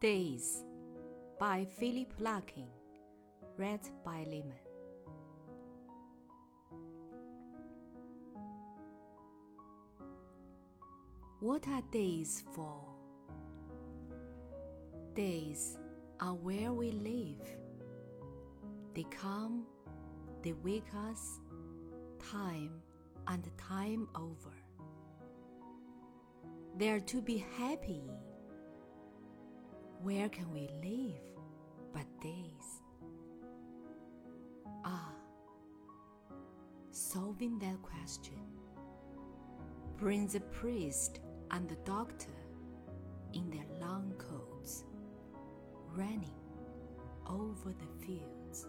Days by Philip Larkin. Read by Lehman. What are days for? Days are where we live. They come, they wake us, time and time over. They are to be happy where can we live but days? Ah, solving that question brings the priest and the doctor in their long coats running over the field.